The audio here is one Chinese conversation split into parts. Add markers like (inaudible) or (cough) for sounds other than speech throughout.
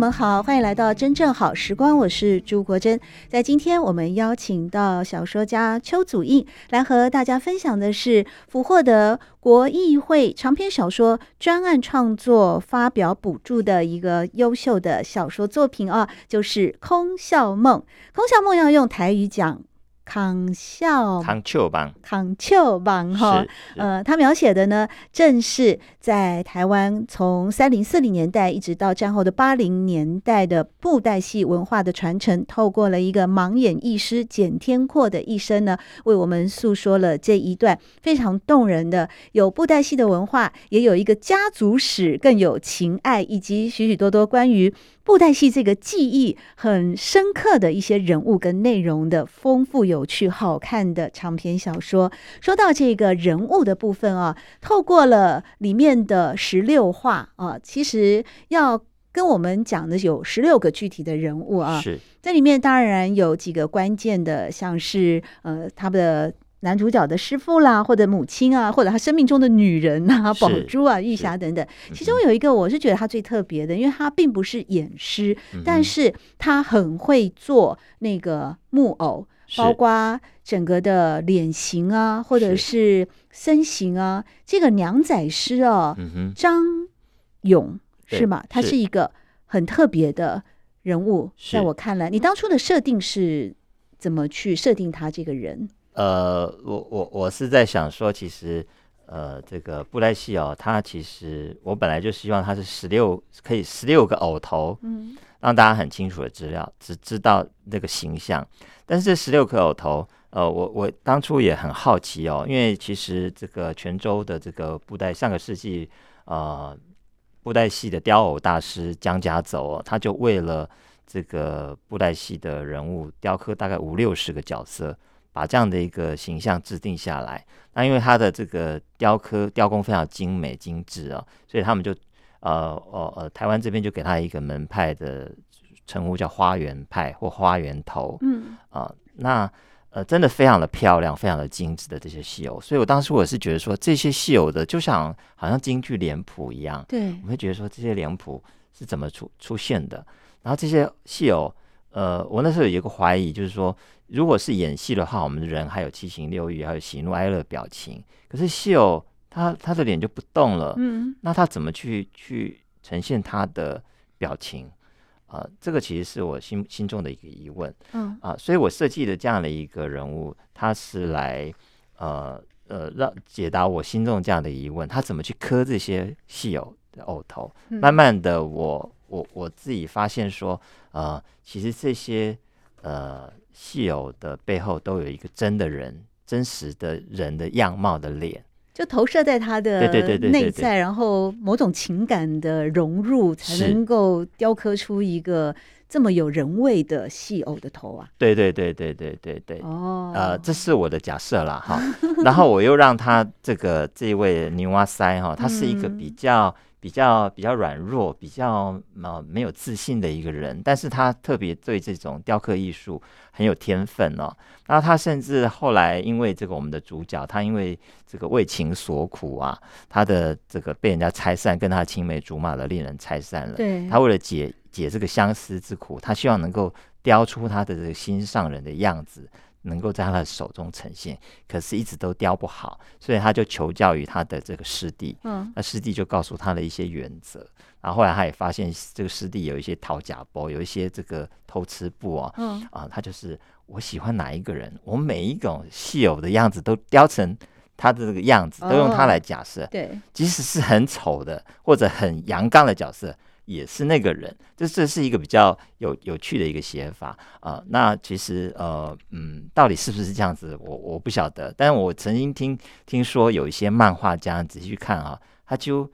们好，欢迎来到真正好时光，我是朱国珍。在今天，我们邀请到小说家邱祖印来和大家分享的是俘获得国议会长篇小说专案创作发表补助的一个优秀的小说作品啊，就是《空笑梦》。《空笑梦》要用台语讲。康笑康丘邦，康丘邦哈，呃，他描写的呢，正是在台湾从三零四零年代一直到战后的八零年代的布袋戏文化的传承，透过了一个盲眼艺师简天阔的一生呢，为我们诉说了这一段非常动人的有布袋戏的文化，也有一个家族史，更有情爱，以及许许多多关于。布袋戏这个记忆很深刻的一些人物跟内容的丰富、有趣、好看的长篇小说。说到这个人物的部分啊，透过了里面的十六话啊，其实要跟我们讲的有十六个具体的人物啊。是，这里面当然有几个关键的，像是呃他们的。男主角的师傅啦，或者母亲啊，或者他生命中的女人啊，宝珠啊、玉霞等等。其中有一个，我是觉得他最特别的，因为他并不是演师，嗯、但是他很会做那个木偶，包括整个的脸型啊，或者是身形啊。这个娘仔师哦，张勇是吗？他是一个很特别的人物，在我看来，你当初的设定是怎么去设定他这个人？呃，我我我是在想说，其实，呃，这个布袋戏哦，它其实我本来就希望它是十六，可以十六个偶头，嗯，让大家很清楚的资料，只知道那个形象。但是这十六个偶头，呃，我我当初也很好奇哦，因为其实这个泉州的这个布袋，上个世纪，呃，布袋戏的雕偶大师江家走哦，他就为了这个布袋戏的人物雕刻大概五六十个角色。把这样的一个形象制定下来，那因为他的这个雕刻雕工非常精美精致啊，所以他们就呃呃呃，台湾这边就给他一个门派的称呼，叫花园派或花园头，嗯。啊、呃，那呃真的非常的漂亮，非常的精致的这些戏偶，所以我当时我是觉得说，这些戏偶的就像好像京剧脸谱一样，对，我会觉得说这些脸谱是怎么出出现的，然后这些戏偶，呃，我那时候有一个怀疑，就是说。如果是演戏的话，我们的人还有七情六欲，还有喜怒哀乐表情。可是戏偶他他的脸就不动了，嗯，那他怎么去去呈现他的表情？啊、呃，这个其实是我心心中的一个疑问，嗯啊、呃，所以我设计的这样的一个人物，他是来呃呃让解答我心中这样的疑问，他怎么去磕这些戏偶的偶头？慢慢的我，我我我自己发现说，呃，其实这些呃。戏偶的背后都有一个真的人，真实的人的样貌的脸，就投射在他的内在，然后某种情感的融入，才能够雕刻出一个这么有人味的戏偶的头啊！对对对对对对对哦，呃，这是我的假设啦哈。(laughs) 然后我又让他这个这一位女娲塞哈，他是一个比较。嗯比较比较软弱，比较呃没有自信的一个人，但是他特别对这种雕刻艺术很有天分哦。那他甚至后来因为这个我们的主角，他因为这个为情所苦啊，他的这个被人家拆散，跟他青梅竹马的恋人拆散了。对，他为了解解这个相思之苦，他希望能够雕出他的这个心上人的样子。能够在他的手中呈现，可是一直都雕不好，所以他就求教于他的这个师弟。嗯，那师弟就告诉他的一些原则。然后后来他也发现这个师弟有一些讨假包，有一些这个偷吃布啊。嗯啊，他就是我喜欢哪一个人，我每一种戏偶的样子都雕成他的这个样子，都用他来假设。对，即使是很丑的或者很阳刚的角色，也是那个人，这这是一个比较有有趣的一个写法啊、呃。那其实呃嗯，到底是不是这样子，我我不晓得。但是我曾经听听说有一些漫画家仔细去看啊，他就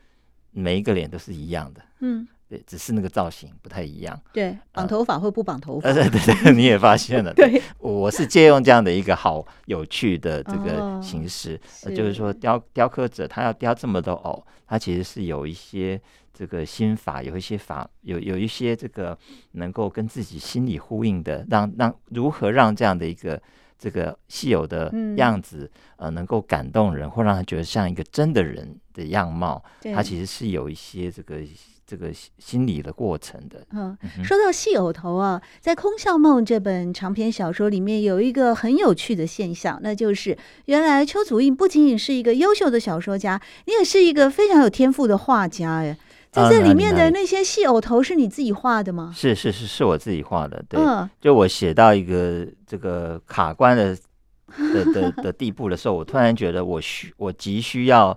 每一个脸都是一样的，嗯。对，只是那个造型不太一样。对，绑头发或不绑头发。呃、(laughs) 对对对，你也发现了。(laughs) 对，我是借用这样的一个好有趣的这个形式，哦是呃、就是说雕雕刻者他要雕这么多偶，他其实是有一些这个心法，有一些法，有有一些这个能够跟自己心理呼应的，让让如何让这样的一个这个稀有的样子，嗯、呃，能够感动人，或让他觉得像一个真的人的样貌，他其实是有一些这个。这个心理的过程的，嗯，说到戏偶头啊，在《空笑梦》这本长篇小说里面，有一个很有趣的现象，那就是原来邱祖印不仅仅是一个优秀的小说家，你也是一个非常有天赋的画家，哎，在这里面的那些戏偶头是你自己画的吗？是是是，是我自己画的，对，就我写到一个这个卡关的的的的地步的时候，我突然觉得我需我急需要。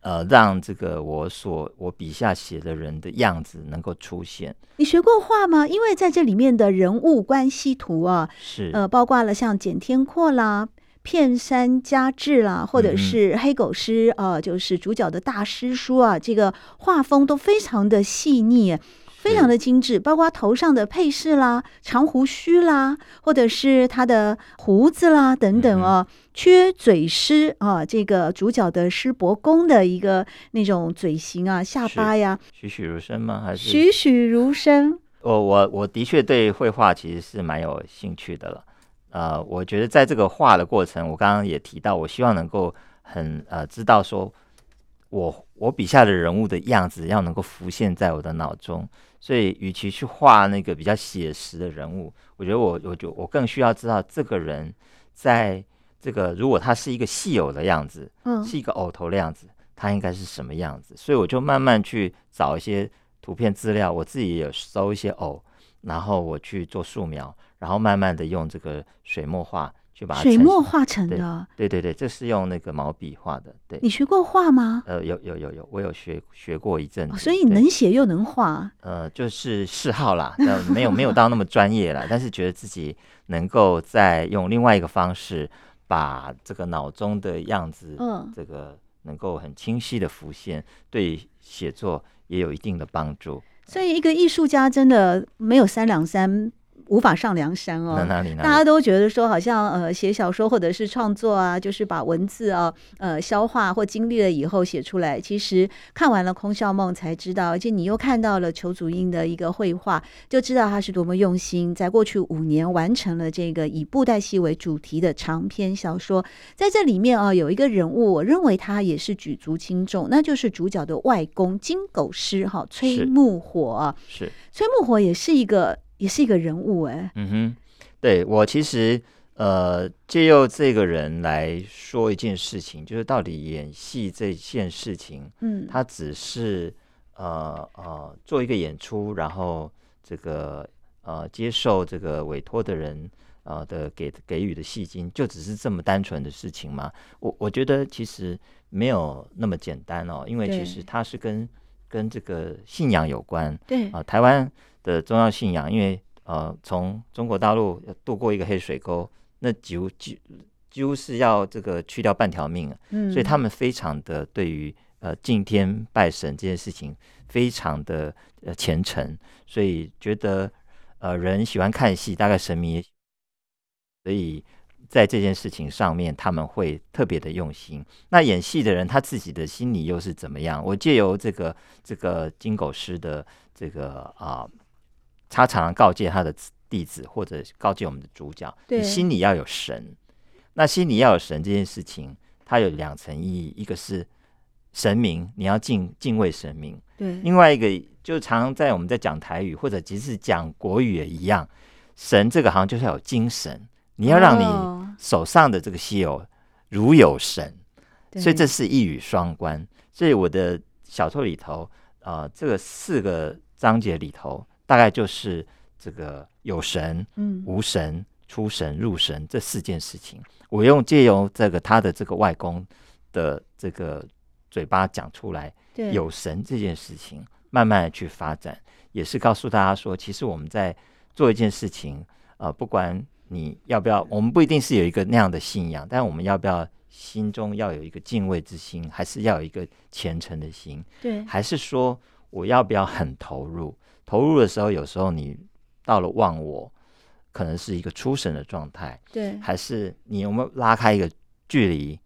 呃，让这个我所我笔下写的人的样子能够出现。你学过画吗？因为在这里面的人物关系图啊，是呃，包括了像简天阔啦、片山家志啦，或者是黑狗师啊、就是主角的大师叔啊，这个画风都非常的细腻。非常的精致，包括头上的配饰啦、长胡须啦，或者是他的胡子啦等等哦。缺嘴狮啊，这个主角的师伯公的一个那种嘴型啊、下巴呀，栩栩如生吗？还是栩栩如生？我我我的确对绘画其实是蛮有兴趣的了。呃，我觉得在这个画的过程，我刚刚也提到，我希望能够很呃知道说。我我笔下的人物的样子要能够浮现在我的脑中，所以与其去画那个比较写实的人物，我觉得我我就我更需要知道这个人在这个如果他是一个戏偶的样子，嗯，是一个偶头的样子，他应该是什么样子？所以我就慢慢去找一些图片资料，我自己也搜一些偶，然后我去做素描，然后慢慢的用这个水墨画。去把它水墨画成的，对对对，这是用那个毛笔画的。对，你学过画吗？呃，有有有有，我有学学过一阵子。所以能写又能画？呃，就是嗜好啦，呃，没有没有到那么专业啦，但是觉得自己能够再用另外一个方式，把这个脑中的样子，嗯，这个能够很清晰的浮现，对写作也有一定的帮助。所以，一个艺术家真的没有三两三。无法上梁山哦，哪里，大家都觉得说好像呃写小说或者是创作啊，就是把文字啊呃消化或经历了以后写出来。其实看完了《空笑梦》才知道，而且你又看到了裘祖英的一个绘画，就知道他是多么用心，在过去五年完成了这个以布袋戏为主题的长篇小说。在这里面啊，有一个人物，我认为他也是举足轻重，那就是主角的外公金狗师哈崔木火。是崔木火也是一个。也是一个人物哎、欸，嗯哼，对，我其实呃借由这个人来说一件事情，就是到底演戏这件事情，嗯，他只是呃呃做一个演出，然后这个呃接受这个委托的人呃的给给予的戏金，就只是这么单纯的事情吗？我我觉得其实没有那么简单哦，因为其实它是跟跟这个信仰有关，对。啊、呃，台湾。的重要信仰，因为呃，从中国大陆要渡过一个黑水沟，那几乎几几乎是要这个去掉半条命，嗯，所以他们非常的对于呃敬天拜神这件事情非常的呃虔诚，所以觉得呃人喜欢看戏，大概神明也，所以在这件事情上面他们会特别的用心。那演戏的人他自己的心理又是怎么样？我借由这个这个金狗师的这个啊。呃他常常告诫他的弟子，或者告诫我们的主角，你心里要有神。那心里要有神这件事情，它有两层意义：一个是神明，你要敬敬畏神明；对，另外一个就常常在我们在讲台语，或者即使讲国语也一样，神这个好像就是要有精神，你要让你手上的这个稀有如有神，所以这是一语双关。所以我的小说里头，呃，这个四个章节里头。大概就是这个有神、无神、出神、入神这四件事情。我用借由这个他的这个外公的这个嘴巴讲出来，有神这件事情，慢慢的去发展，也是告诉大家说，其实我们在做一件事情，呃，不管你要不要，我们不一定是有一个那样的信仰，但我们要不要心中要有一个敬畏之心，还是要有一个虔诚的心？对，还是说我要不要很投入？投入的时候，有时候你到了忘我，可能是一个出神的状态。对，还是你有没有拉开一个距离，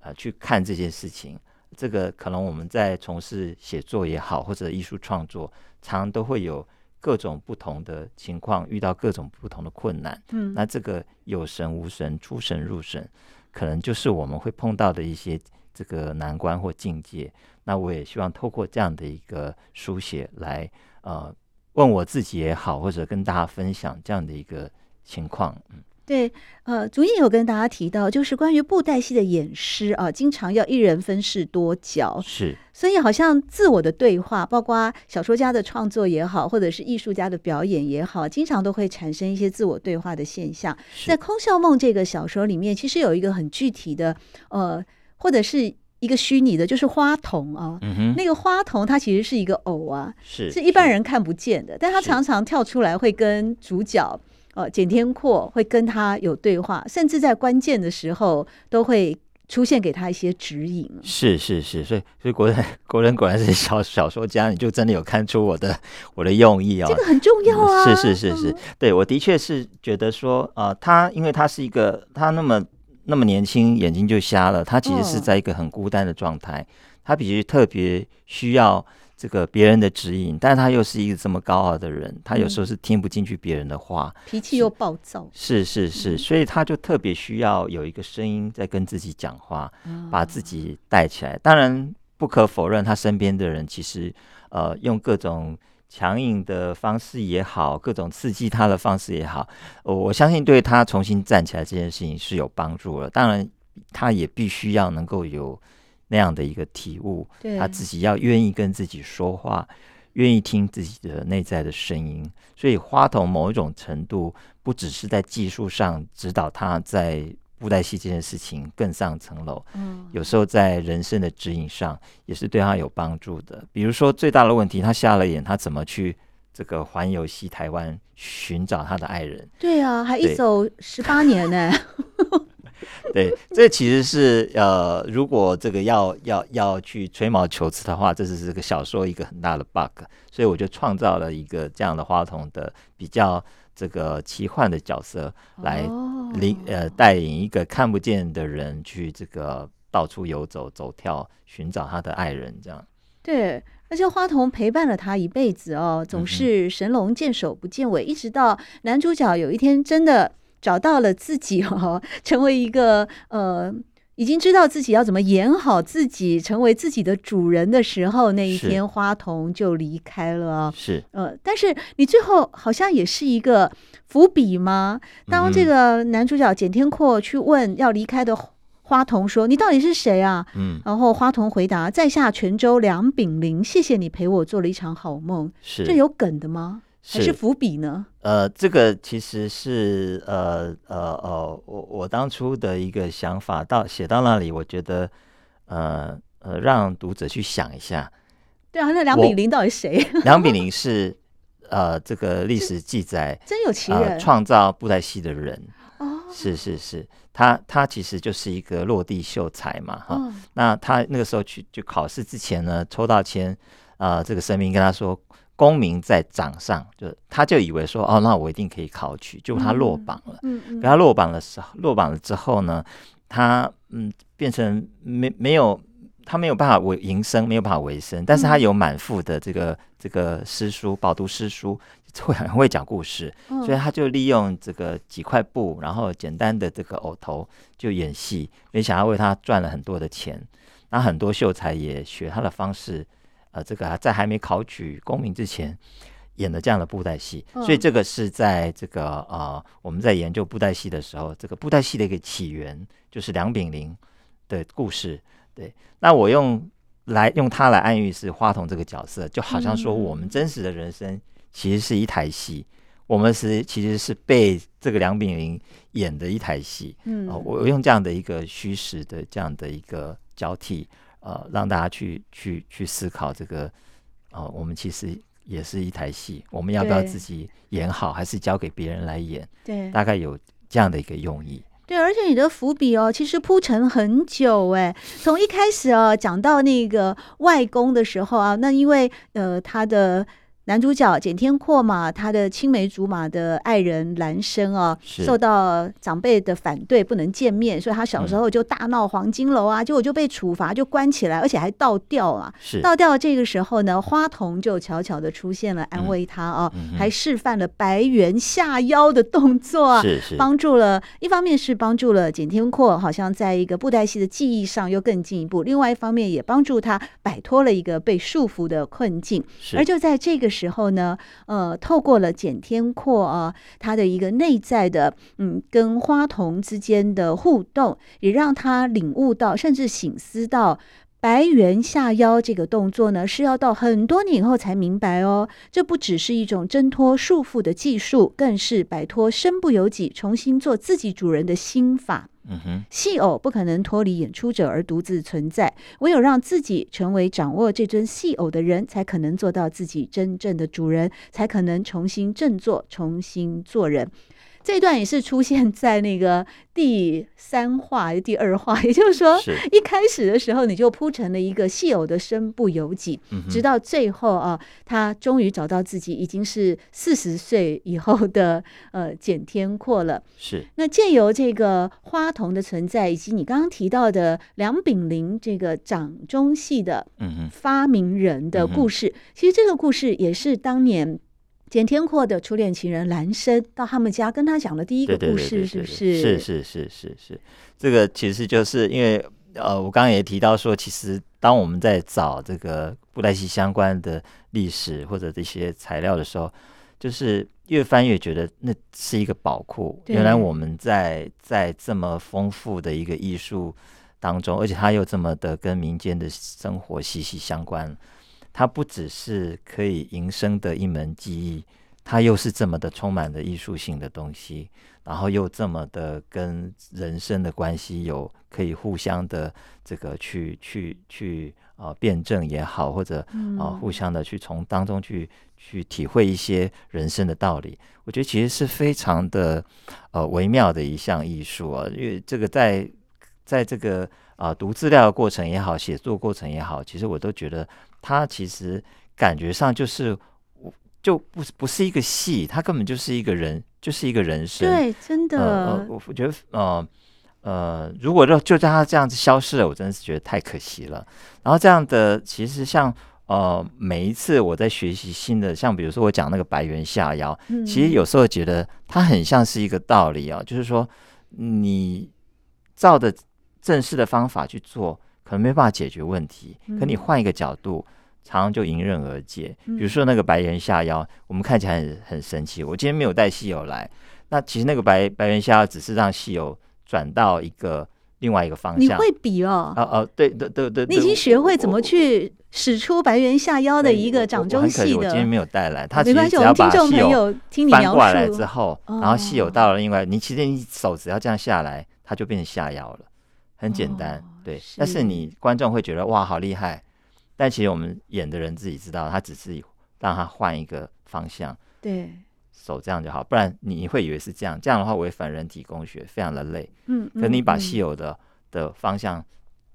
呃，去看这件事情？这个可能我们在从事写作也好，或者艺术创作，常常都会有各种不同的情况，遇到各种不同的困难。嗯，那这个有神无神，出神入神，可能就是我们会碰到的一些这个难关或境界。那我也希望透过这样的一个书写来，呃，问我自己也好，或者跟大家分享这样的一个情况。嗯。对，呃，主演有跟大家提到，就是关于布袋戏的演师啊，经常要一人分饰多角，是，所以好像自我的对话，包括小说家的创作也好，或者是艺术家的表演也好，经常都会产生一些自我对话的现象。在《空笑梦》这个小说里面，其实有一个很具体的，呃，或者是一个虚拟的，就是花童啊，嗯哼，那个花童它其实是一个偶啊，是，是一般人看不见的，但他常常跳出来会跟主角。呃，简天阔会跟他有对话，甚至在关键的时候都会出现，给他一些指引。是是是，所以所以国人 (laughs) 国人果然是小小说家，你就真的有看出我的我的用意哦。这个很重要啊！嗯、是是是是，嗯、对我的确是觉得说，呃，他因为他是一个他那么那么年轻，眼睛就瞎了，他其实是在一个很孤单的状态，哦、他比较特别需要。这个别人的指引，但是他又是一个这么高傲的人，他有时候是听不进去别人的话，嗯、脾气又暴躁，是是是，是，所以他就特别需要有一个声音在跟自己讲话，嗯、把自己带起来。当然不可否认，他身边的人其实呃用各种强硬的方式也好，各种刺激他的方式也好，我相信对他重新站起来这件事情是有帮助了。当然，他也必须要能够有。那样的一个体悟，他自己要愿意跟自己说话，愿意听自己的内在的声音。所以花童某一种程度，不只是在技术上指导他在布袋戏这件事情更上层楼，嗯，有时候在人生的指引上也是对他有帮助的。比如说最大的问题，他瞎了眼，他怎么去这个环游西台湾寻找他的爱人？对啊，还一走十八年呢。(laughs) 对，这其实是呃，如果这个要要要去吹毛求疵的话，这是这个小说一个很大的 bug，所以我就创造了一个这样的话筒的比较这个奇幻的角色来领呃带领一个看不见的人去这个到处游走走跳寻找他的爱人，这样。对，而且花童陪伴了他一辈子哦，总是神龙见首不见尾，嗯、一直到男主角有一天真的。找到了自己哦，(laughs) 成为一个呃，已经知道自己要怎么演好自己，成为自己的主人的时候，那一天花童就离开了。是呃，但是你最后好像也是一个伏笔吗？当这个男主角简天阔去问要离开的花童说：“你到底是谁啊？”嗯，然后花童回答：“在下泉州梁炳麟，谢谢你陪我做了一场好梦。”是这有梗的吗？还是伏笔呢？呃，这个其实是呃呃呃，我我当初的一个想法，到写到那里，我觉得呃呃，让读者去想一下。对啊，那梁炳麟到底谁？梁炳麟是呃，这个历史记载真有其人，呃，创造布袋戏的人。哦，是是是，他他其实就是一个落地秀才嘛，哈。哦，那他那个时候去就考试之前呢，抽到签，啊，呃，这个神明跟他说。功名在掌上，就他就以为说，哦，那我一定可以考取，就他落榜了。嗯嗯，他落榜的时候，落榜了之后呢，他嗯变成没没有，他没有办法为营生，没有办法为生，但是他有满腹的这个这个诗书，饱读诗书，会很会讲故事，所以他就利用这个几块布，然后简单的这个偶头就演戏，没想到为他赚了很多的钱，那很多秀才也学他的方式。呃，这个在还没考取功名之前，演的这样的布袋戏，所以这个是在这个呃，我们在研究布袋戏的时候，这个布袋戏的一个起源就是梁炳麟的故事。对，那我用来用它来暗喻是花童这个角色，就好像说我们真实的人生其实是一台戏，我们是其实是被这个梁炳麟演的一台戏。嗯，我用这样的一个虚实的这样的一个交替。呃，让大家去去去思考这个哦、呃，我们其实也是一台戏，我们要不要自己演好，还是交给别人来演？对，大概有这样的一个用意。对，而且你的伏笔哦，其实铺陈很久哎，从一开始哦讲到那个外公的时候啊，那因为呃他的。男主角简天阔嘛，他的青梅竹马的爱人兰生啊，受到长辈的反对，不能见面，所以他小时候就大闹黄金楼啊，结果就被处罚，就关起来，而且还倒吊啊。是倒吊这个时候呢，花童就悄悄的出现了，安慰他啊，嗯、还示范了白猿下腰的动作，是是帮助了。一方面是帮助了简天阔，好像在一个布袋戏的技艺上又更进一步；另外一方面也帮助他摆脱了一个被束缚的困境。而就在这个。时候呢，呃，透过了简天阔啊，他的一个内在的，嗯，跟花童之间的互动，也让他领悟到，甚至醒思到，白猿下腰这个动作呢，是要到很多年以后才明白哦。这不只是一种挣脱束缚的技术，更是摆脱身不由己、重新做自己主人的心法。嗯哼，戏偶不可能脱离演出者而独自存在，唯有让自己成为掌握这尊戏偶的人，才可能做到自己真正的主人，才可能重新振作，重新做人。这段也是出现在那个第三话、第二话，(laughs) 也就是说，一开始的时候你就铺成了一个戏偶的身不由己，直到最后啊，他终于找到自己已经是四十岁以后的 (laughs) 呃简天阔了。是那借由这个花童的存在，以及你刚刚提到的梁炳麟这个掌中戏的发明人的故事，其实这个故事也是当年。简天阔的初恋情人兰生到他们家跟他讲的第一个故事，是不是？是是是是是，这个其实就是因为呃，我刚刚也提到说，其实当我们在找这个布袋戏相关的历史或者这些材料的时候，就是越翻越觉得那是一个宝库。原来我们在在这么丰富的一个艺术当中，而且它又这么的跟民间的生活息息相关。它不只是可以营生的一门技艺，它又是这么的充满了艺术性的东西，然后又这么的跟人生的关系有可以互相的这个去去去啊辩证也好，或者啊互相的去从当中去去体会一些人生的道理。我觉得其实是非常的呃微妙的一项艺术啊，因为这个在在这个啊读资料的过程也好，写作过程也好，其实我都觉得。他其实感觉上就是，就不不是一个戏，他根本就是一个人，就是一个人生。对，真的。呃，我觉得，呃呃，如果就就让他这样子消失了，我真的是觉得太可惜了。然后这样的，其实像呃，每一次我在学习新的，像比如说我讲那个白猿下腰，嗯、其实有时候觉得它很像是一个道理哦，就是说你照着正式的方法去做，可能没办法解决问题，可你换一个角度。嗯常常就迎刃而解。比如说那个白猿下腰，嗯、我们看起来很很神奇。我今天没有带戏友来，那其实那个白白猿下腰只是让戏友转到一个另外一个方向。你会比哦？哦哦，对对对对，你已经学会怎么去使出白猿下腰的一个掌中戏的。我今天没有带来，他其实只要把戏偶翻过来之后，然后戏友到了另外，你其实你手只要这样下来，他就变成下腰了，很简单。哦、对，是，但是你观众会觉得哇，好厉害。但其实我们演的人自己知道，他只是让他换一个方向，对，手这样就好，不然你会以为是这样，这样的话违反人体工学，非常的累。嗯，可你把戏有的、嗯、的方向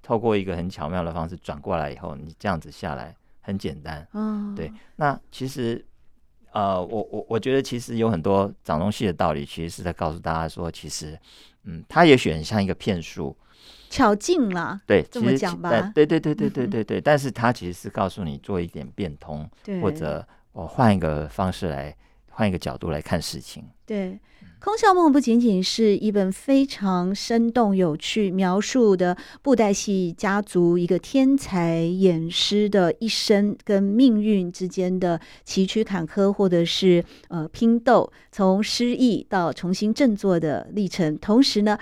透过一个很巧妙的方式转过来以后，你这样子下来很简单。嗯、哦，对。那其实，呃，我我我觉得其实有很多掌中戏的道理，其实是在告诉大家说，其实，嗯，它也许很像一个骗术。巧劲了，对，这么讲吧，对对对对对对对，但是他其实是告诉你做一点变通，对，或者我换一个方式来，换一个角度来看事情。对，《空笑梦》不仅仅是一本非常生动有趣，描述的布袋戏家族一个天才演师的一生跟命运之间的崎岖坎坷，或者是呃拼斗，从失意到重新振作的历程，同时呢。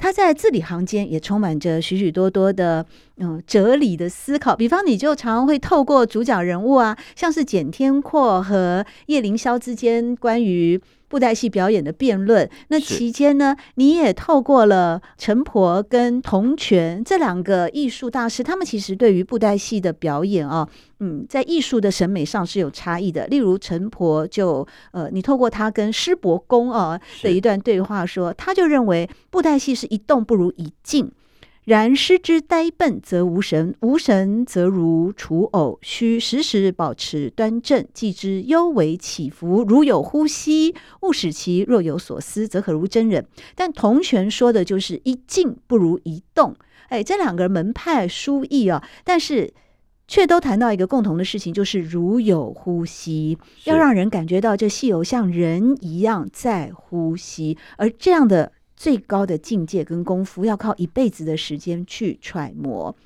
他在字里行间也充满着许许多多的嗯哲理的思考。比方，你就常常会透过主角人物啊，像是简天阔和叶凌霄之间关于。布袋戏表演的辩论，那期间呢，你也透过了陈婆跟童泉这两个艺术大师，他们其实对于布袋戏的表演啊，嗯，在艺术的审美上是有差异的。例如陈婆就呃，你透过他跟师伯公啊的一段对话说，他就认为布袋戏是一动不如一静。然师之呆笨则无神，无神则如刍偶，须时时保持端正。即之幽微起伏，如有呼吸，勿使其若有所思，则可如真人。但同权说的就是一静不如一动。哎，这两个门派殊异啊，但是却都谈到一个共同的事情，就是如有呼吸，要让人感觉到这戏偶像人一样在呼吸，而这样的。最高的境界跟功夫，要靠一辈子的时间去揣摩。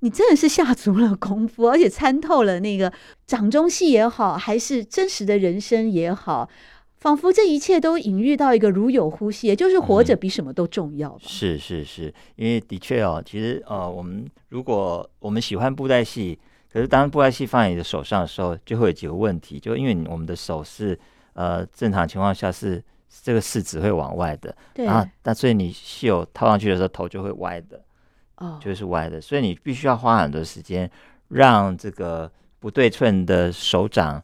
你真的是下足了功夫，(laughs) 而且参透了那个掌中戏也好，还是真实的人生也好，仿佛这一切都隐喻到一个如有呼吸，也就是活着比什么都重要。是是是，因为的确哦，其实呃，我们如果我们喜欢布袋戏，可是当布袋戏放在你的手上的时候，就会有几个问题，就因为我们的手是呃正常情况下是。这个是只会往外的，对。啊，那所以你戏偶套上去的时候，头就会歪的，哦，就是歪的，所以你必须要花很多时间，让这个不对称的手掌，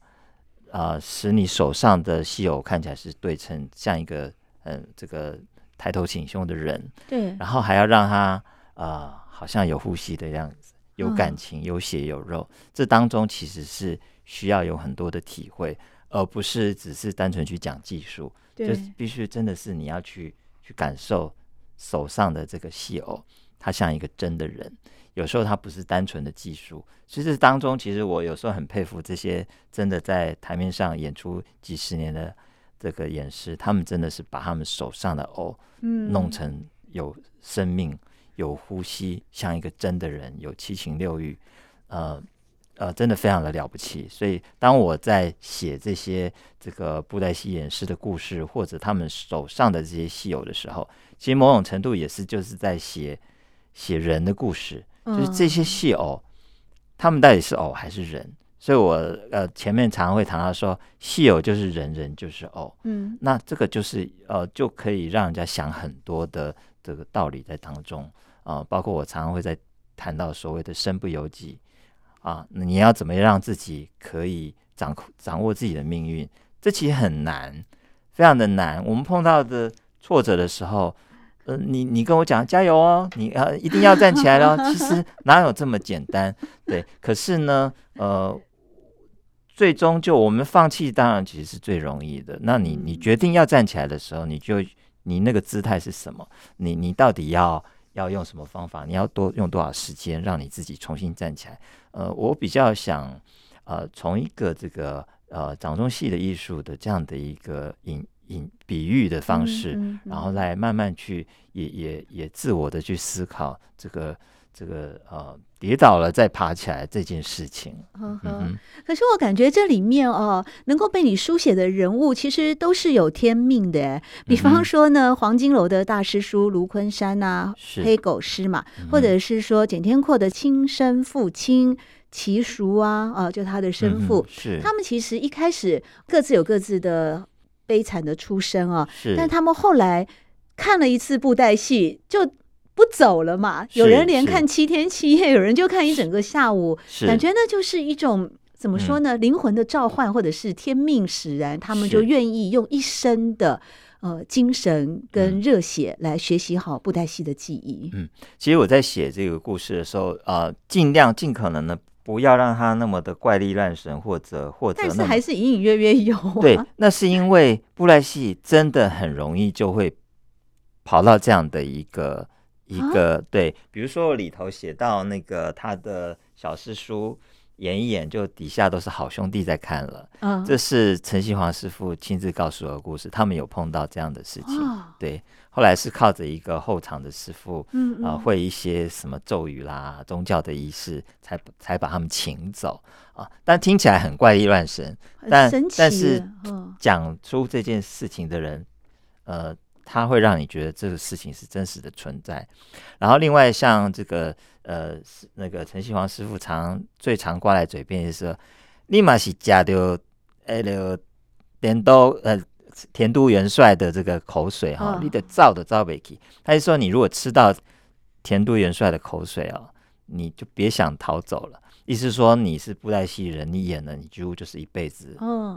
啊、呃，使你手上的戏偶看起来是对称，像一个嗯、呃，这个抬头挺胸的人，对，然后还要让他啊、呃，好像有呼吸的样子，有感情，有血有肉，嗯、这当中其实是需要有很多的体会，而不是只是单纯去讲技术。就是必须真的是你要去去感受手上的这个戏偶，它像一个真的人。有时候它不是单纯的技术，其实当中其实我有时候很佩服这些真的在台面上演出几十年的这个演师，他们真的是把他们手上的偶弄成有生命、有呼吸，像一个真的人，有七情六欲，呃。呃，真的非常的了不起。所以，当我在写这些这个布袋戏演师的故事，或者他们手上的这些戏偶的时候，其实某种程度也是就是在写写人的故事。就是这些戏偶，他们到底是偶还是人？所以我呃前面常常会谈到说，戏偶就是人，人就是偶。嗯，那这个就是呃就可以让人家想很多的这个道理在当中啊、呃，包括我常常会在谈到所谓的身不由己。啊，你要怎么让自己可以掌控掌握自己的命运？这其实很难，非常的难。我们碰到的挫折的时候，呃，你你跟我讲加油哦，你要一定要站起来了。其实哪有这么简单？对，可是呢，呃，最终就我们放弃，当然其实是最容易的。那你你决定要站起来的时候，你就你那个姿态是什么？你你到底要？要用什么方法？你要多用多少时间让你自己重新站起来？呃，我比较想，呃，从一个这个呃掌中戏的艺术的这样的一个引引比喻的方式，嗯嗯嗯、然后来慢慢去也也也自我的去思考这个。这个呃，跌倒了再爬起来这件事情，呵呵嗯，可是我感觉这里面哦，能够被你书写的人物，其实都是有天命的。比方说呢，嗯、黄金楼的大师叔卢昆山呐，黑狗师嘛，嗯、或者是说简天阔的亲生父亲齐叔啊，啊，就他的生父，嗯、是。他们其实一开始各自有各自的悲惨的出身啊，是，但他们后来看了一次布袋戏就。不走了嘛？有人连看七天七夜，有人就看一整个下午，感觉那就是一种怎么说呢？灵魂的召唤，或者是天命使然，他们就愿意用一生的呃精神跟热血来学习好布袋戏的技艺。嗯，其实我在写这个故事的时候，呃，尽量尽可能的不要让他那么的怪力乱神，或者或者，但是还是隐隐约约有啊。对，那是因为布袋戏真的很容易就会跑到这样的一个。一个对，比如说我里头写到那个他的小师叔演一演，就底下都是好兄弟在看了。嗯，这是陈锡煌师傅亲自告诉我的故事，他们有碰到这样的事情。对，后来是靠着一个后场的师傅，嗯啊，会一些什么咒语啦、宗教的仪式，才才把他们请走啊。但听起来很怪力乱神，但但是讲出这件事情的人，呃。它会让你觉得这个事情是真实的存在。然后另外像这个呃那个陈锡煌师傅常最常挂在嘴边就是说，立马是加掉哎了田都呃田都元帅的这个口水哈，你得造的造不起。他就说你如果吃到田都元帅的口水哦，你就别想逃走了。意思说你是布袋戏人，你演了，你几乎就是一辈子，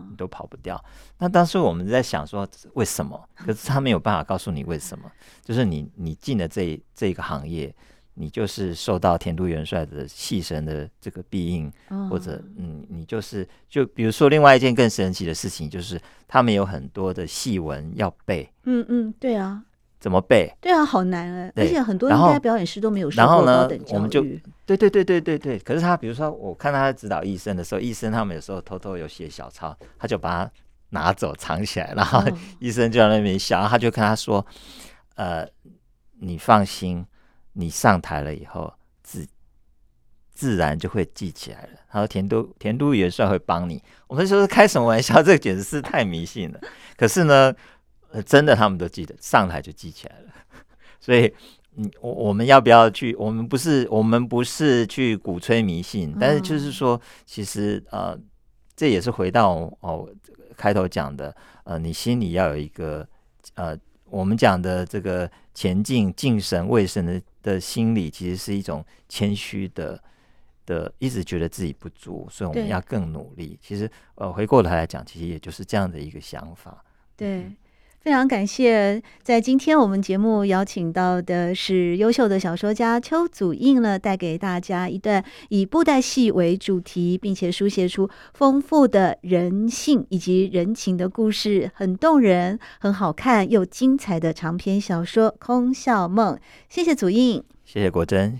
你都跑不掉。Oh. 那当时我们在想说，为什么？可是他没有办法告诉你为什么。就是你，你进了这这个行业，你就是受到田都元帅的戏神的这个庇荫，oh. 或者嗯，你就是就比如说另外一件更神奇的事情，就是他们有很多的戏文要背。嗯嗯，对啊。怎么背？对啊，好难啊！而且很多应该表演师都没有受过高等教育。然后呢，我们就对对对对对对。可是他，比如说，我看他指导医生的时候，医生他们有时候偷偷有写小抄，他就把它拿走藏起来，然后 (laughs) 医生就在那边笑，然后他就跟他说：“呃，你放心，你上台了以后，自自然就会记起来了。”他说：“田都田都元帅会帮你。”我们说开什么玩笑？这个简直是太迷信了。可是呢。呃，真的，他们都记得，上台就记起来了。(laughs) 所以，嗯，我我们要不要去？我们不是，我们不是去鼓吹迷信，但是就是说，其实呃，这也是回到哦开头讲的，呃，你心里要有一个呃，我们讲的这个前进、敬神、畏神的的心理，其实是一种谦虚的的，一直觉得自己不足，所以我们要更努力。其实，呃，回过头来讲，其实也就是这样的一个想法。对。嗯非常感谢，在今天我们节目邀请到的是优秀的小说家邱祖印呢，带给大家一段以布袋戏为主题，并且书写出丰富的人性以及人情的故事，很动人、很好看又精彩的长篇小说《空笑梦》。谢谢祖印，谢谢国珍。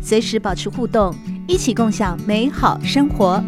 随时保持互动，一起共享美好生活。